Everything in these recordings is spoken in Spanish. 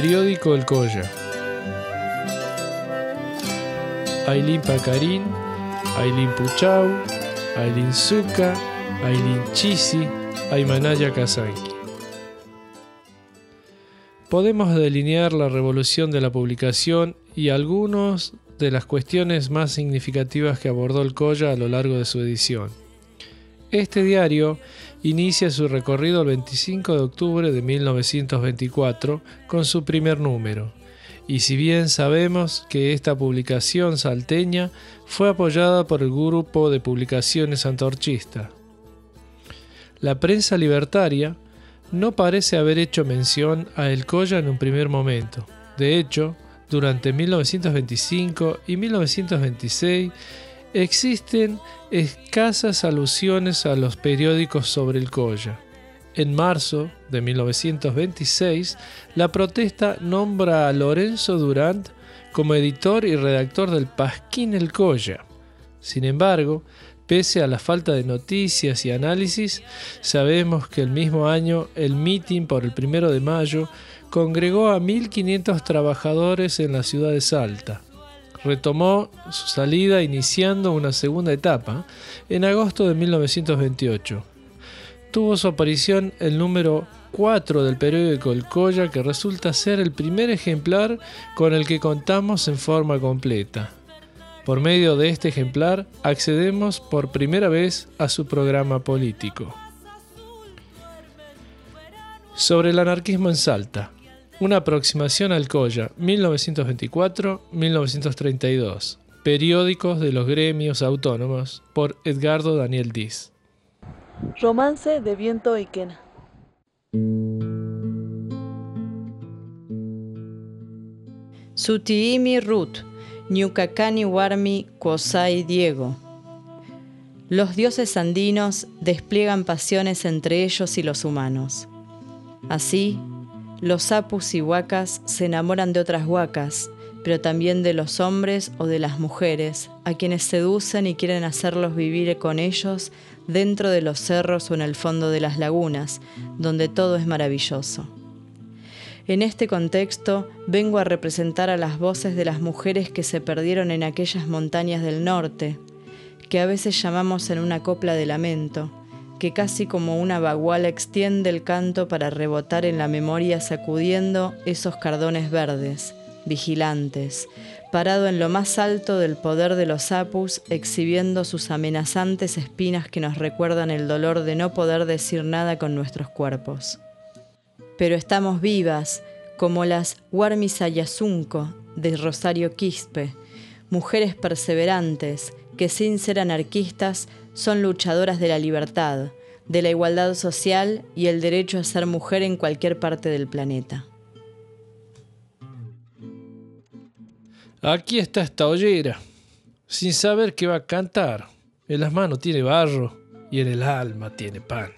Periódico El Colla. Ailín Pacarín, Ailín Puchau, Ailín Zuca, Ailín Chisi, Aymanaya Kazanki. Podemos delinear la revolución de la publicación y algunas de las cuestiones más significativas que abordó el Colla a lo largo de su edición. Este diario inicia su recorrido el 25 de octubre de 1924 con su primer número, y si bien sabemos que esta publicación salteña fue apoyada por el grupo de publicaciones antorchista, la prensa libertaria no parece haber hecho mención a El Colla en un primer momento. De hecho, durante 1925 y 1926 existen escasas alusiones a los periódicos sobre el Colla. En marzo de 1926, la protesta nombra a Lorenzo Durant como editor y redactor del Pasquín El Colla. Sin embargo, pese a la falta de noticias y análisis, sabemos que el mismo año el mitin por el primero de mayo congregó a 1.500 trabajadores en la ciudad de Salta retomó su salida iniciando una segunda etapa en agosto de 1928. Tuvo su aparición el número 4 del periódico El Colla, que resulta ser el primer ejemplar con el que contamos en forma completa. Por medio de este ejemplar accedemos por primera vez a su programa político. Sobre el anarquismo en Salta. Una aproximación al Colla, 1924-1932. Periódicos de los gremios autónomos, por Edgardo Daniel Diz. Romance de viento y quena. Sutiimi Ruth, Ñucacani Warmi Kosai Diego. Los dioses andinos despliegan pasiones entre ellos y los humanos. Así, los sapus y huacas se enamoran de otras huacas, pero también de los hombres o de las mujeres, a quienes seducen y quieren hacerlos vivir con ellos dentro de los cerros o en el fondo de las lagunas, donde todo es maravilloso. En este contexto vengo a representar a las voces de las mujeres que se perdieron en aquellas montañas del norte, que a veces llamamos en una copla de lamento, que casi como una baguala extiende el canto para rebotar en la memoria sacudiendo esos cardones verdes, vigilantes, parado en lo más alto del poder de los apus, exhibiendo sus amenazantes espinas que nos recuerdan el dolor de no poder decir nada con nuestros cuerpos. Pero estamos vivas, como las Ayasunco de Rosario Quispe, mujeres perseverantes que sin ser anarquistas son luchadoras de la libertad, de la igualdad social y el derecho a ser mujer en cualquier parte del planeta. Aquí está esta ollera, sin saber qué va a cantar. En las manos tiene barro y en el alma tiene pan.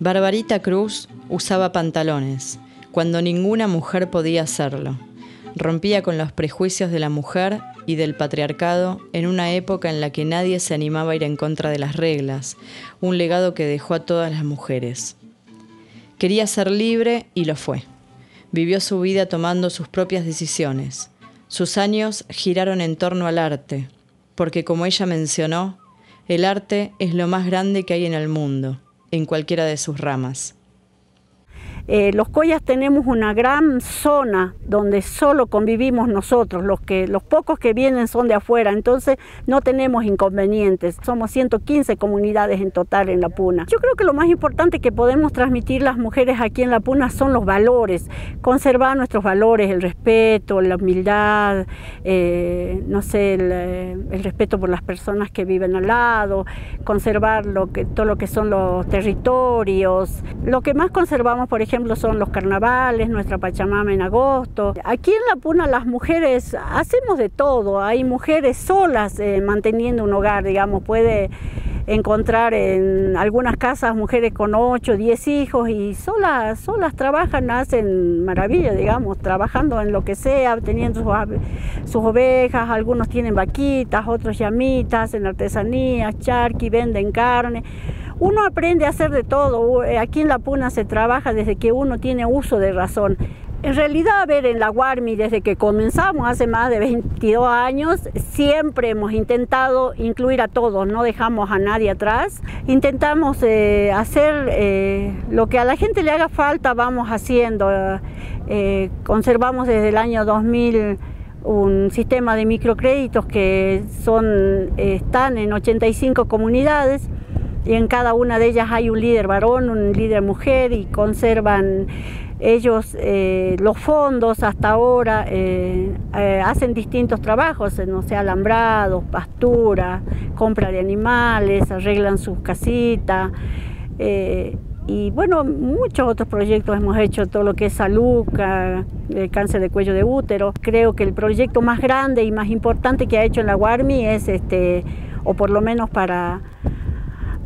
Barbarita Cruz usaba pantalones, cuando ninguna mujer podía hacerlo. Rompía con los prejuicios de la mujer y del patriarcado en una época en la que nadie se animaba a ir en contra de las reglas, un legado que dejó a todas las mujeres. Quería ser libre y lo fue. Vivió su vida tomando sus propias decisiones. Sus años giraron en torno al arte, porque como ella mencionó, el arte es lo más grande que hay en el mundo, en cualquiera de sus ramas. Eh, los Collas tenemos una gran zona donde solo convivimos nosotros, los, que, los pocos que vienen son de afuera, entonces no tenemos inconvenientes. Somos 115 comunidades en total en La Puna. Yo creo que lo más importante que podemos transmitir las mujeres aquí en La Puna son los valores, conservar nuestros valores, el respeto, la humildad, eh, no sé, eh, el, respeto por las personas que viven al lado, conservar todo lo que son los territorios. Lo que más conservamos, por ejemplo, son los carnavales, nuestra Pachamama en agosto. Aquí en La Puna las mujeres hacemos de todo. Hay mujeres solas eh, manteniendo un hogar, digamos, puede encontrar en algunas casas mujeres con 8, 10 hijos y solas, solas trabajan, hacen maravillas, digamos, trabajando en lo que sea, teniendo sus, ovejas, algunos tienen vaquitas, otros llamitas, en artesanías, charqui, venden carne uno aprende a hacer de todo. Aquí en La Puna se trabaja desde que uno tiene uso de razón. En realidad, a ver, en la Guarmi, desde que comenzamos hace más de 22 años, siempre hemos intentado incluir a todos, no dejamos a nadie atrás. Intentamos eh, hacer eh, lo que a la gente le haga falta, vamos haciendo. Eh, conservamos desde el año 2000 un sistema de microcréditos que son, están en 85 comunidades y en cada una de ellas hay un líder varón, un líder mujer y conservan ellos eh, los fondos hasta ahora eh, eh, hacen distintos trabajos, no sé, alambrados, pastura, compra de animales, arreglan sus casitas. y bueno, muchos otros proyectos hemos hecho, todo lo que es salud, cáncer de cuello de útero. Creo que el proyecto más grande y más importante que ha hecho en la Guarmi es, este, o por lo menos para,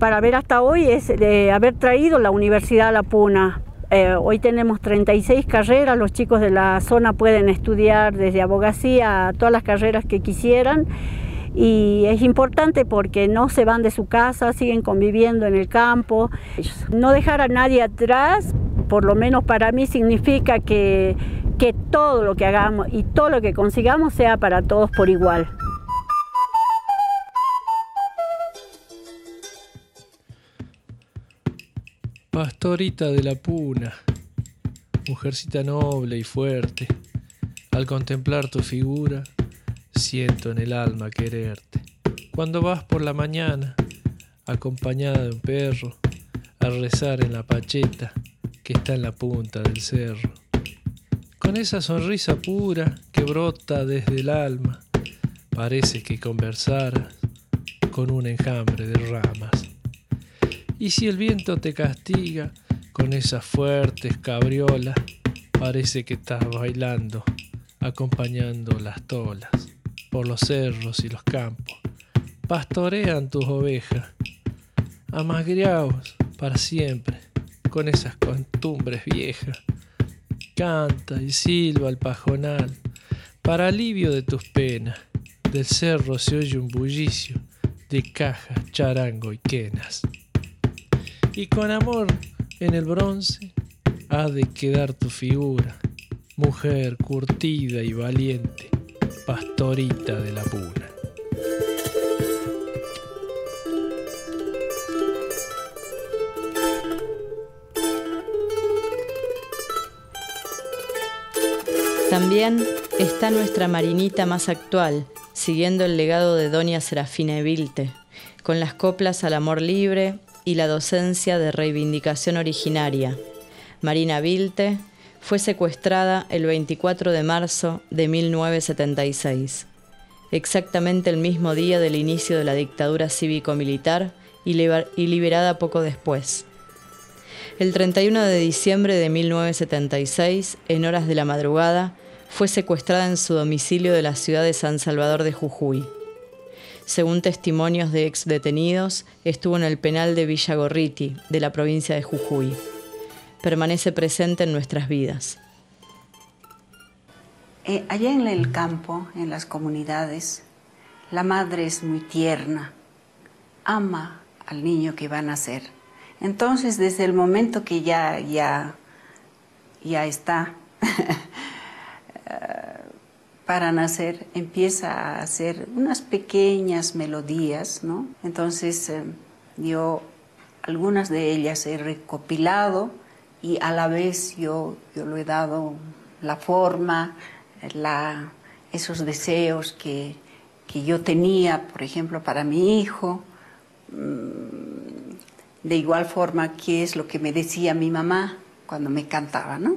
para ver hasta hoy, es haber traído la Universidad a La Puna eh, hoy tenemos 36 carreras, los chicos de la zona pueden estudiar desde abogacía a todas las carreras que quisieran y es importante porque no se van de su casa, siguen conviviendo en el campo. No dejar a nadie atrás, por lo menos para mí, significa que, que todo lo que hagamos y todo lo que consigamos sea para todos por igual. Pastorita de la puna, mujercita noble y fuerte, al contemplar tu figura, siento en el alma quererte. Cuando vas por la mañana, acompañada de un perro, a rezar en la pacheta que está en la punta del cerro, con esa sonrisa pura que brota desde el alma, parece que conversaras con un enjambre de ramas. Y si el viento te castiga con esas fuertes cabriolas, parece que estás bailando, acompañando las tolas por los cerros y los campos. Pastorean tus ovejas, amagriaos para siempre, con esas costumbres viejas. Canta y silba el pajonal, para alivio de tus penas. Del cerro se oye un bullicio de cajas, charango y quenas y con amor en el bronce ha de quedar tu figura, mujer curtida y valiente, pastorita de la puna. También está nuestra marinita más actual, siguiendo el legado de Doña Serafina Evilte, con las coplas al amor libre y la docencia de reivindicación originaria. Marina Vilte fue secuestrada el 24 de marzo de 1976, exactamente el mismo día del inicio de la dictadura cívico-militar y liberada poco después. El 31 de diciembre de 1976, en horas de la madrugada, fue secuestrada en su domicilio de la ciudad de San Salvador de Jujuy. Según testimonios de ex detenidos, estuvo en el penal de Villagorriti, de la provincia de Jujuy. Permanece presente en nuestras vidas. Eh, allá en el campo, en las comunidades, la madre es muy tierna, ama al niño que va a nacer. Entonces, desde el momento que ya, ya, ya está para nacer empieza a hacer unas pequeñas melodías, ¿no? Entonces eh, yo algunas de ellas he recopilado y a la vez yo, yo lo he dado la forma, la, esos deseos que, que yo tenía, por ejemplo, para mi hijo. Mm, de igual forma, ¿qué es lo que me decía mi mamá cuando me cantaba, no?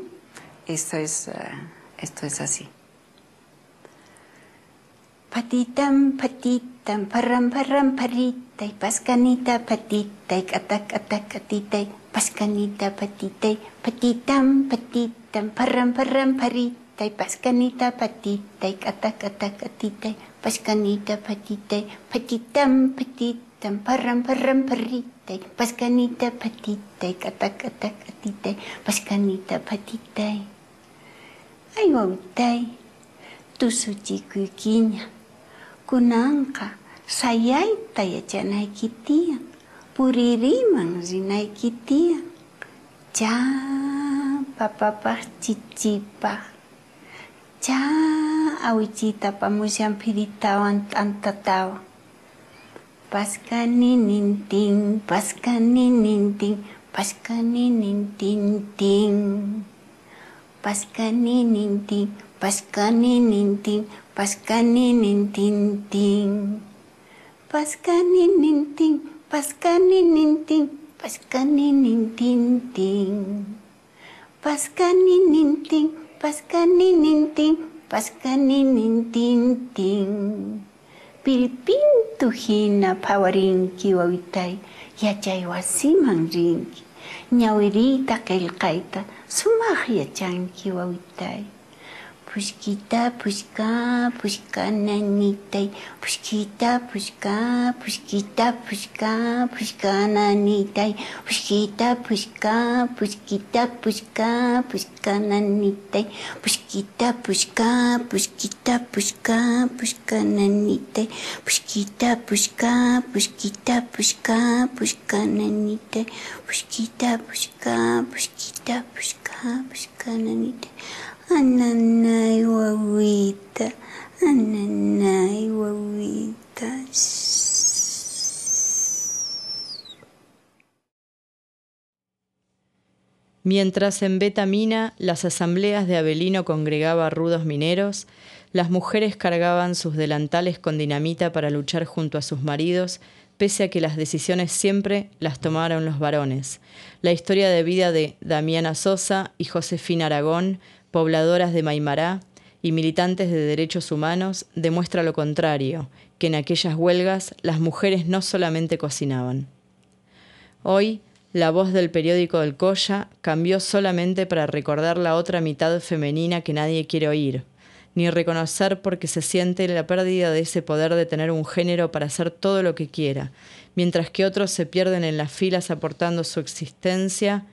Esto es, eh, esto es así. Patitam patitam param param paritai paskanita patitai atak atak atitai paskanita patitai patitam patitam param param paritai paskanita patitai atak atak atitai paskanita patitai patitam patitam param param paritai paskanita patitai atak atak atitai paskanita patitai. Ai wautai. Tu suci kunangka sayai taya janai puriri puririmang zinai kitian ja papa pa cicipa. Ja awicita pamusian piritawan antatau. Paskani ninting paskani ninting paskani ninting paskani ninting paskani ninting, paskani ninting. Paskanin ting ting. Paskanin ting. Paskanin ting. Paskanin ting ting. Paskanin ting. Paskanin ting. Paskanin ting ting. Pilipin tuhina pawarinki wawitai. Yachay wasiman rinki. Ñawirita kelkaita. Sumak yachanki wawitai. プシキタプシカプシカナニタイプシキタプシカプシキタプシカプシカナニタイプシキタプシカプシキタプシカプシカナニタイプシキタプシカプシキタプシカプシカナニタイプシキタプシカプシキタプシカプシカナニタイプシキタプシカプシキタプシカプシカナニタイ Ananay wawita, ananay wawita. Mientras en Betamina las asambleas de Abelino congregaba rudos mineros, las mujeres cargaban sus delantales con dinamita para luchar junto a sus maridos, pese a que las decisiones siempre las tomaron los varones. La historia de vida de Damiana Sosa y Josefina Aragón pobladoras de Maimará y militantes de derechos humanos demuestra lo contrario, que en aquellas huelgas las mujeres no solamente cocinaban. Hoy, la voz del periódico del Coya cambió solamente para recordar la otra mitad femenina que nadie quiere oír, ni reconocer porque se siente la pérdida de ese poder de tener un género para hacer todo lo que quiera, mientras que otros se pierden en las filas aportando su existencia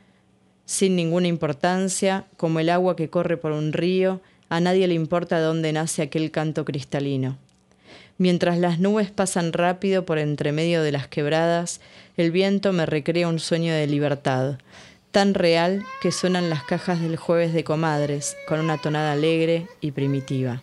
sin ninguna importancia, como el agua que corre por un río, a nadie le importa dónde nace aquel canto cristalino. Mientras las nubes pasan rápido por entre medio de las quebradas, el viento me recrea un sueño de libertad, tan real que suenan las cajas del jueves de comadres, con una tonada alegre y primitiva.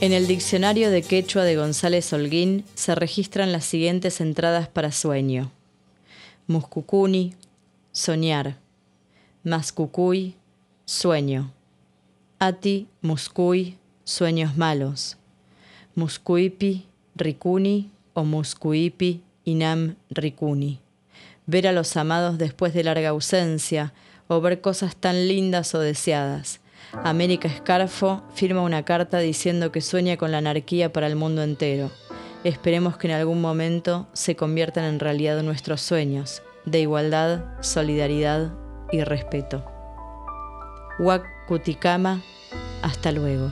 En el diccionario de quechua de González Holguín se registran las siguientes entradas para sueño. Muscucuni, soñar. Mascucuy, sueño. Ati, muscuy, sueños malos. Muscuipi, ricuni o muscuipi, inam, ricuni. Ver a los amados después de larga ausencia o ver cosas tan lindas o deseadas América Escarfo firma una carta diciendo que sueña con la anarquía para el mundo entero. Esperemos que en algún momento se conviertan en realidad nuestros sueños de igualdad, solidaridad y respeto. Huacuticama, hasta luego.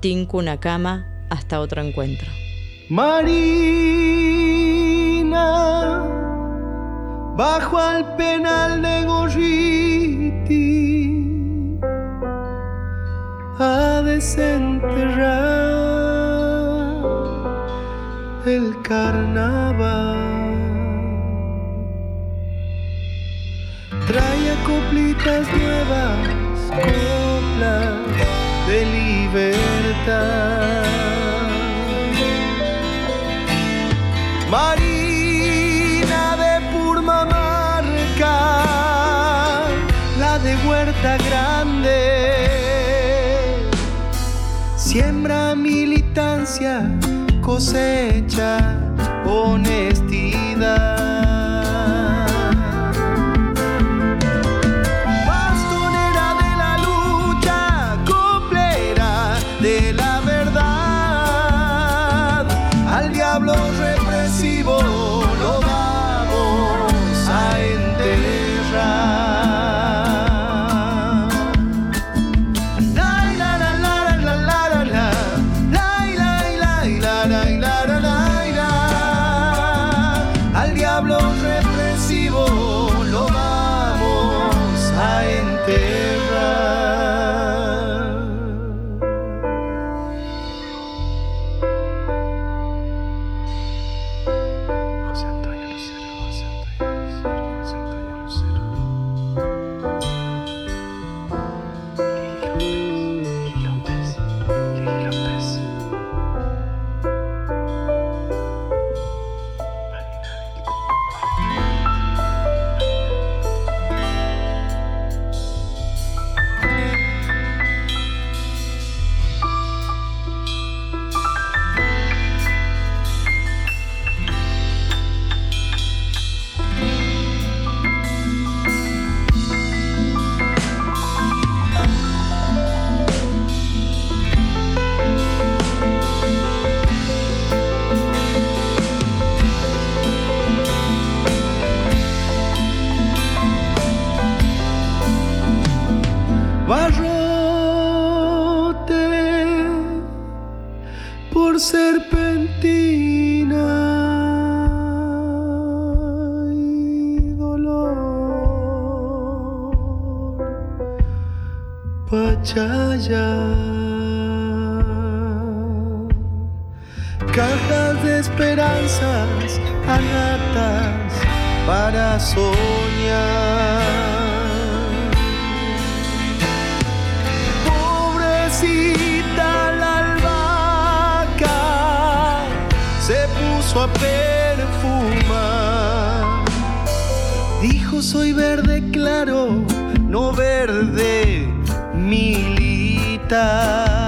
Tincunacama, hasta otro encuentro. Marina, bajo al penal de Gorriti a desenterrar el carnaval. Trae coplitas nuevas, coplas de libertad. María cosecha. Oh, chaya. Cajas de esperanzas, anatas para soñar. Pobrecita la albahaca se puso a perfumar. Dijo soy verde claro, no verde militar.